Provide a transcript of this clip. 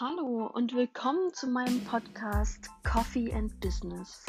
Hallo und willkommen zu meinem Podcast Coffee and Business.